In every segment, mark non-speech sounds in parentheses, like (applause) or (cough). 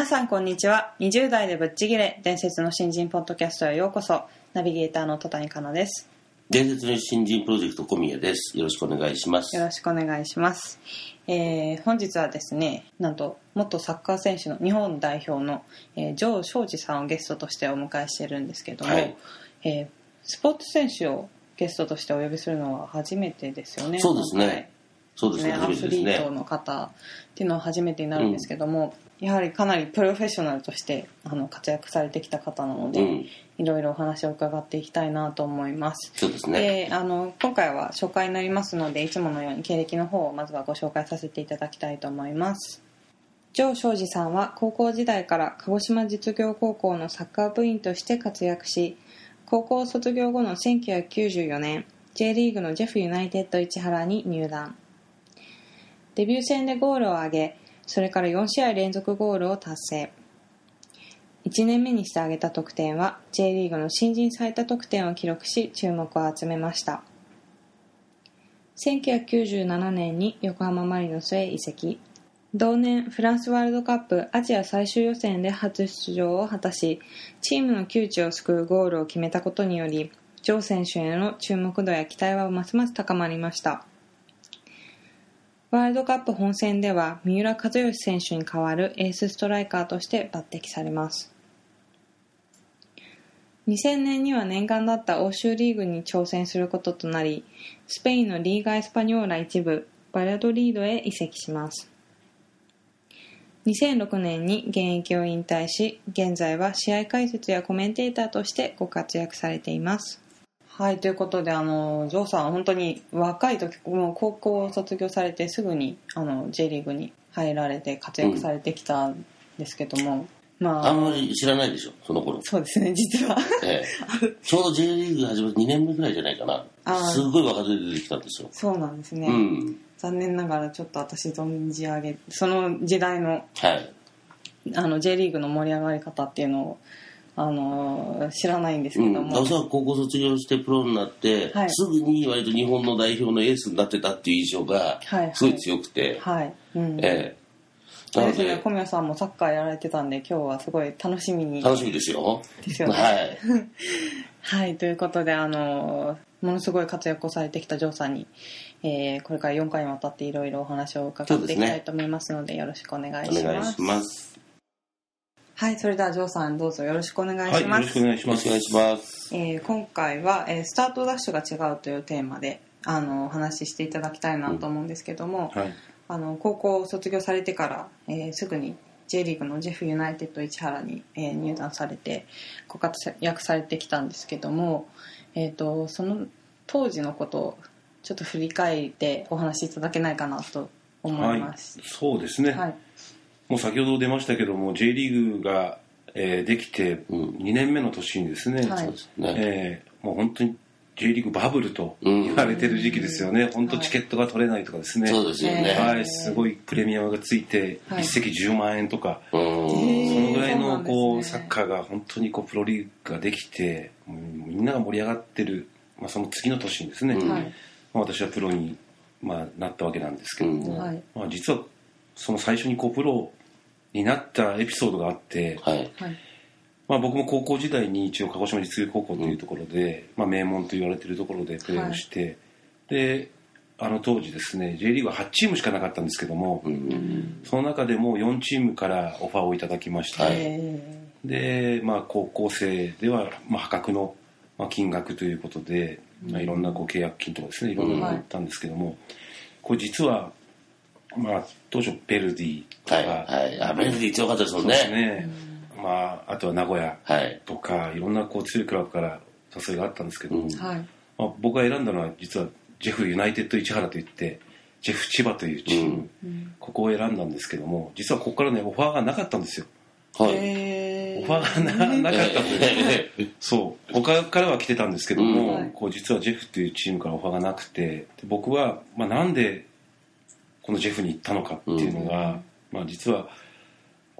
皆さんこんにちは。20代でぶっちぎれ。伝説の新人ポッドキャストへようこそ。ナビゲーターの戸谷香奈です。伝説の新人プロジェクト小宮です。よろしくお願いします。よろしくお願いします、えー本日はですねなんと元サッカー選手の日本代表の、えー、城昌司さんをゲストとしてお迎えしてるんですけども、はい。えースポーツ選手をゲストとしてお呼びするのは初めてですよね。そうですね。そうですね、今回ね。アス。リートの方っていうのは初めてになるんですけども、やはりかなりプロフェッショナルとしてあの活躍されてきた方なので、うんいろいろお話を伺っていきたいなと思います。そうですね。であの今回は紹介になりますのでいつものように経歴の方をまずはご紹介させていただきたいと思います城昌司さんは高校時代から鹿児島実業高校のサッカー部員として活躍し高校卒業後の1994年 J リーグのジェフユナイテッド市原に入団デビュー戦でゴールを挙げそれから4試合連続ゴールを達成。1年目にして挙げた得点は J リーグの新人最多得点を記録し注目を集めました。1997年に横浜マリノスへ移籍。同年フランスワールドカップアジア最終予選で初出場を果たしチームの窮地を救うゴールを決めたことによりジョー選手への注目度や期待はますます高まりました。ワールドカップ本戦では三浦知良選手に代わるエースストライカーとして抜擢されます。2000年には念願だった欧州リーグに挑戦することとなりスペインのリーガ・エスパニョーラ一部バラドリードへ移籍します。2006年に現役を引退し現在は試合解説やコメンテーターとしてご活躍されています。はいということであのジョーさんは本当に若い時もう高校を卒業されてすぐにあの J リーグに入られて活躍されてきたんですけども、まああんまり知らないでしょ、その頃。そうですね実はええ、ちょうど J リーグ始まって2年目ぐらいじゃないかなあー。すごい若手で出てきたんですよ。そうなんですね、うん。残念ながらちょっと私存じ上げその時代のはい。あの J リーグの盛り上がり方っていうのをあの知らないんですうん。けども、おそらく高校卒業してプロになって、はいすぐに割と日本の代表のエースになってたっていう印象がはいはいすごい強くて、はい、うんええ。そうですねなので、小宮さんもサッカーやられてたんで今日はすごい楽しみに楽しみですよ。ですよねはい。(laughs) はいということであのものすごい活躍をされてきたジョーさんに、えーこれから4回にわたっていろいろお話を伺っていきたいと思いますのでよろしくお願いおします願いします。はいそれではジョーさんどうぞよろしくお願いはい、よします、ろしくお願いします。お願いします。えー今回は、えースタートダッシュが違うというテーマであのお話ししていただきたいなと思うんですけども、はい。あの高校を卒業されてから、えーすぐに J リーグのジェフユナイテッド市原に、えー入団されてご活躍されてきたんですけども、えー、とその当時のことをちょっと振り返ってお話しいただけないかなと思はいいます。。そうですね。はい、もう先ほど出ましたけども、J リーグが、えーできてうん。2年目の年にですね、うですね。えーもう本当に J リーグバブルと言われてる時期ですよね。本当チケットが取れないとかですね。そうですよね。はい、すごいプレミアムがついて、はい。一席10万円とか、うん。へーそのぐらいのこうサッカーが本当にこうプロリーグができて、みんなが盛り上がってる、まあ、その次の年にですね、うんまあ、はい私はプロに、まあ、なったわけなんですけども、うん。はい。まあ、実はその最初にこうプロになったエピソードがあって、はい。はい。まあ、僕も高校時代に一応鹿児島実業高校というところで、まあ、名門と言われているところでプレーをして、であの当時ですね J リーグは8チームしかなかったんですけども、うん。その中でも4チームからオファーをいただきまして、はい。えで、まあ、高校生では、まあ、破格の、まあ、金額ということで、まあ、いろんなこう契約金とかですねいろんなのがあったんですけども、これ実は、まあ、当初ベルディとか、はい。はい。あ、ベルディ強かったですもんそうですね。ね、まあ、あとは名古屋はい。とかいろんなこう強いクラブから誘いがあったんですけど、うん。ーはい。ままあ、僕が選んだのは実はジェフユナイテッド市原といってジェフ千葉というチーム、うん。ここを選んだんですけども実はここからねオファーがなかったんですよ。はい。へオファーがななかったんで (laughs) そう。他からは来てたんですけども、うん。はい。こう実はジェフっていうチームからオファーがなくてで僕は、まあ、なんでこのジェフに行ったのかっていうのが、まあ、実は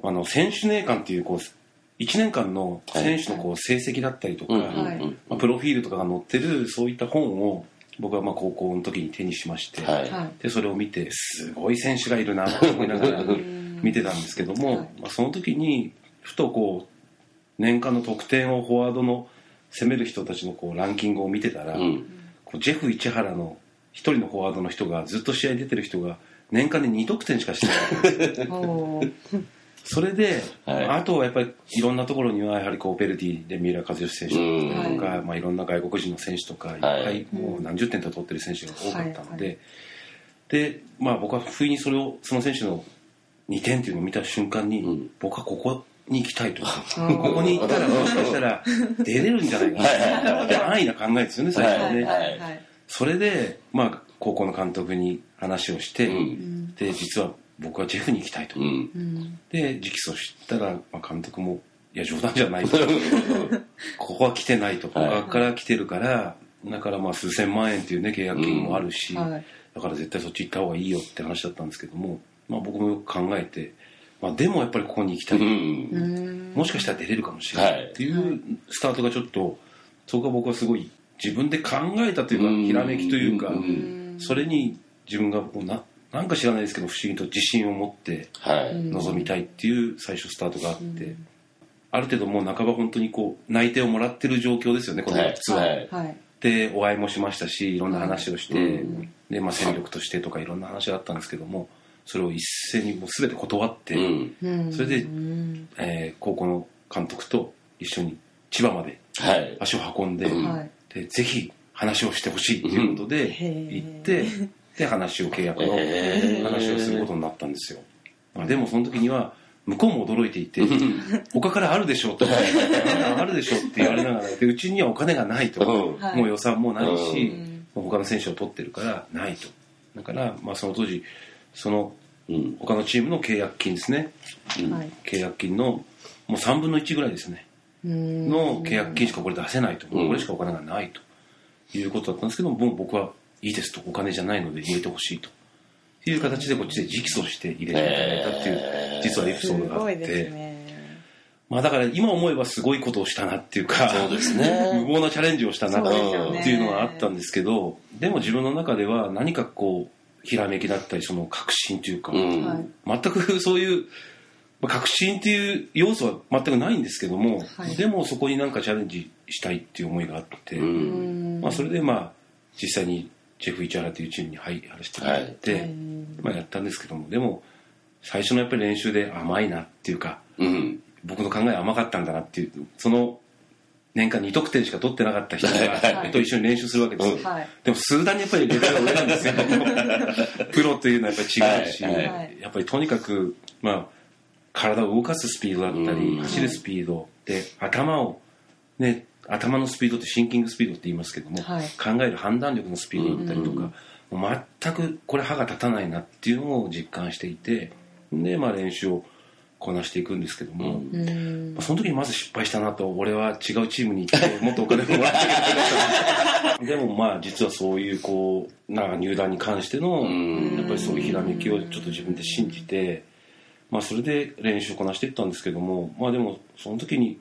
あの選手年間っていうこう1年間の選手のこう成績だったりとか、うんはいうんまあ、プロフィールとかが載ってるそういった本を僕はまあ高校の時に手にしまして、はい。はい。でそれを見てすごい選手がいるなと思いながら見てたんですけども、はい。まあ、その時にふとこう年間の得点をフォワードの攻める人たちのこうランキングを見てたら、うん。こうジェフ市原の一人のフォワードの人がずっと試合に出てる人が年間で2得点しかしてない。(laughs) それで、はい。あとはやっぱりいろんなところにはやはりこうベルディで三浦知良選手だったりとか、うん。まあ、いろんな外国人の選手とかいっぱいもう何十点と取ってる選手が多かったので、はいで、まあ、僕は不意にそれをその選手の2点っていうのを見た瞬間に、うん。僕はここに行きたいと。ー (laughs) ここに行ったらもしかしたら出れるんじゃないかな。って (laughs) 安易な考えですよね最初はね、はいはいはい。それで、まあ、高校の監督に話をして、うん。で実は僕はジェフに行きたいと、うん。うんで直訴したら、まあ、監督も「いや冗談じゃない」と。(laughs) ここは来てないと。はい。他から来てるからだからまあ数千万円っていうね契約金もあるし、はい。だから絶対そっち行った方がいいよって話だったんですけども、まあ、僕もよく考えて、まあ、でもやっぱりここに行きたい、もしかしたら出れるかもしれない。っていうスタートがちょっとそこが僕はすごい自分で考えたというかうん。ひらめきというかうん。それに自分がこうななんか知らないですけど不思議と自信を持ってはい。臨みたいっていう最初スタートがあって、ある程度もう半ば本当にこう内定をもらってる状況ですよねこのはい普通は。はいはいでお会いもしましたしいろんな話をして、うんでまあ、戦力としてとかいろんな話があったんですけどもそれを一斉にもう全て断って、うん。うんそれでうんえー高校の監督と一緒に千葉まではい。足を運んで,、うんはいでぜひ話をしてほしいということでへー行って、で話を契約の話をすることになったんですよ、まあ、でもその時には向こうも驚いていて (laughs) 他からあるでしょうと。(laughs) あるでしょうって言われながらでうちにはお金がないと、もう予算もないし、うんもう他の選手を取ってるからないと。だから、まあ、その当時そのうん。他のチームの契約金ですね。はい。契約金のもう3分の1ぐらいですね。うん。の契約金しかこれ出せないと、うんこれしかお金がないと。いうことだったんですけどもう僕はいいですとお金じゃないので入れてほしいと。いう形でこっちで直訴して入れていただいたっていう実はエピすソードがあって、まあだから今思えばすごいことをしたなっていうかそうですね。(laughs) 無謀なチャレンジをしたなっていうのがあったんですけどでも自分の中では何かこうひらめきだったりその確信というか、全くそういうまあ確信っていう要素は全くないんですけども、はい。でもそこになんかチャレンジしたいっていう思いがあって、まあ、それでまあ実際にジェフ・イチャラというチームに入らせてもらって、はい。まあ、やったんですけどもでも最初のやっぱり練習で甘いなっていうかうん。僕の考え甘かったんだなっていうその年間2得点しか取ってなかった人がはい。と一緒に練習するわけですはい。でも数段にやっぱりレベルが上なんですよ。(laughs) プロというのはやっぱり違うし、はい。はい。やっぱりとにかく、まあ、体を動かすスピードだったり、うん。走るスピードで頭をね頭のスピードってシンキングスピードって言いますけども、はい。考える判断力のスピードだったりとか、もう全くこれ歯が立たないなっていうのを実感していてで、まあ、練習をこなしていくんですけども、うん。うんまあその時にまず失敗したなと俺は違うチームに行ってもっとお金をもらって (laughs) でもまあ実はそういうこうなんか入団に関してのん。やっぱりそういうひらめきをちょっと自分で信じて、まあ、それで練習をこなしていったんですけどもまあでもその時に、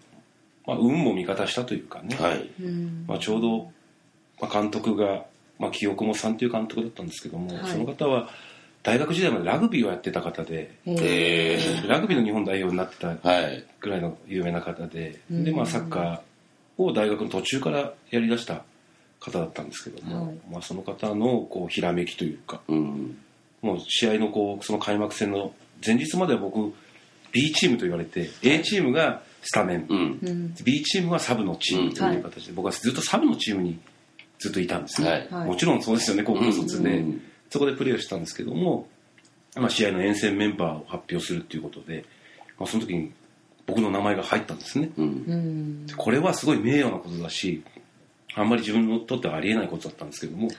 まあ、運も味方したというかね、はい。うん。まあ、ちょうど、まあ、監督が、まあ、清雲さんという監督だったんですけども、はい。その方は大学時代までラグビーをやってた方でへー。えラグビーの日本代表になってた。ぐらいの有名な方で、うん。でまあサッカーを大学の途中からやりだした方だったんですけども、はい。まあ、その方のこうひらめきというかうん。もう試合のこうその開幕戦の前日までは僕 B チームと言われて A チームがスタメン、うん。うん。B チームはサブのチームという形で、僕はずっとサブのチームにずっといたんですね、はい。はい。もちろんそうですよね高校卒で、うん。そこでプレーをしたんですけども、まあ、試合の遠征メンバーを発表するっていうことで、まあ、その時に僕の名前が入ったんですね。うん。うん。これはすごい名誉なことだしあんまり自分にとってはありえないことだったんですけども、はい。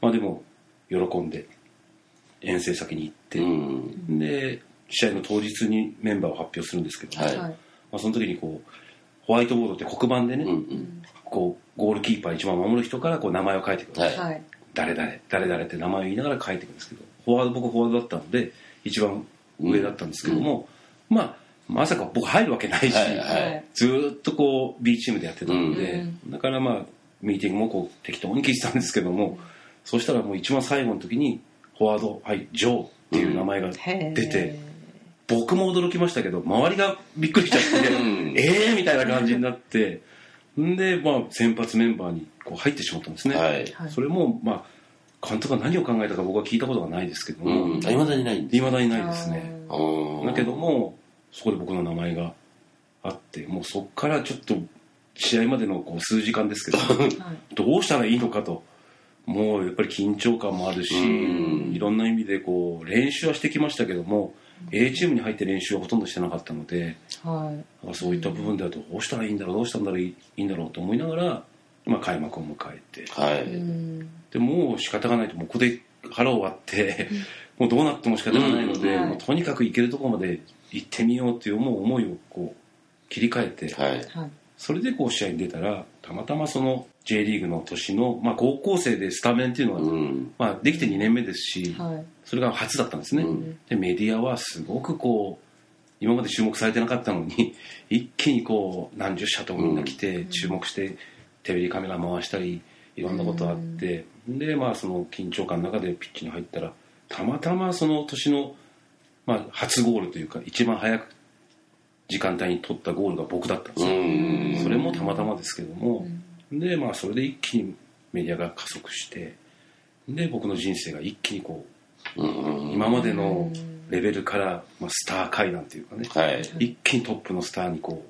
まあでも喜んで遠征先に行って、うん。で試合の当日にメンバーを発表するんですけども、はい。はいまあ、その時にこうホワイトボードって黒板でね、うんうん。こうゴールキーパー一番守る人からこう名前を書いてくる、はい。はい。誰々誰々って名前を言いながら書いていくんですけどフォワード僕フォワードだったので一番上だったんですけども、まあまさか僕入るわけないし、はいはいはい。ずーっとこう B チームでやってたので、うんだからまあミーティングもこう適当に聞いてたんですけども、そしたらもう一番最後の時にフォワードはいジョーっていう名前が出て、僕も驚きましたけど周りがびっくりしちゃって、(laughs) うん。ええみたいな感じになってんでまあ先発メンバーにこう入ってしまったんですね、はい。はい。それもまあ監督が何を考えたか僕は聞いたことがないですけどうも、いまだにないんですいまだにないですね。だけどもそこで僕の名前があってもうそこからちょっと試合までのこう数時間ですけど (laughs) どうしたらいいのかともうやっぱり緊張感もあるしうん。いろんな意味でこう練習はしてきましたけども A チームに入って練習はほとんどしてなかったのではい。まあそういった部分ではどうしたらいいんだろうどうしたんだろういいんだろうと思いながら、まあ、開幕を迎えて。はい。うん。でもう仕方がないともうここで腹を割ってもうどうなっても仕方がないので、うん。もうとにかく行けるところまで行ってみようっていう思う思いをこう切り替えて、はい。はい。それでこう試合に出たらたまたまその J リーグの年の、まあ、高校生でスタメンっていうのは、うん。まあ、できて2年目ですし、はい。それが初だったんですね、うん。でメディアはすごくこう今まで注目されてなかったのに (laughs) 一気にこう何十社とみんな来て注目してテレビカメラ回したりいろんなことあって、でまあその緊張感の中でピッチに入ったらたまたまその年の、まあ、初ゴールというか一番早く時間帯に取ったゴールが僕だったんですうよ、ん。それもたまたまですけども、でまあそれで一気にメディアが加速してで僕の人生が一気にこううん。今までのレベルから、まあ、スター階段というかね、はい。一気にトップのスターにこ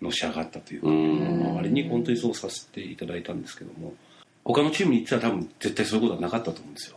うのし上がったというか、うん。周りに本当にそうさせていただいたんですけども。他のチームに行ってたら多分絶対そういうことはなかったと思うんですよ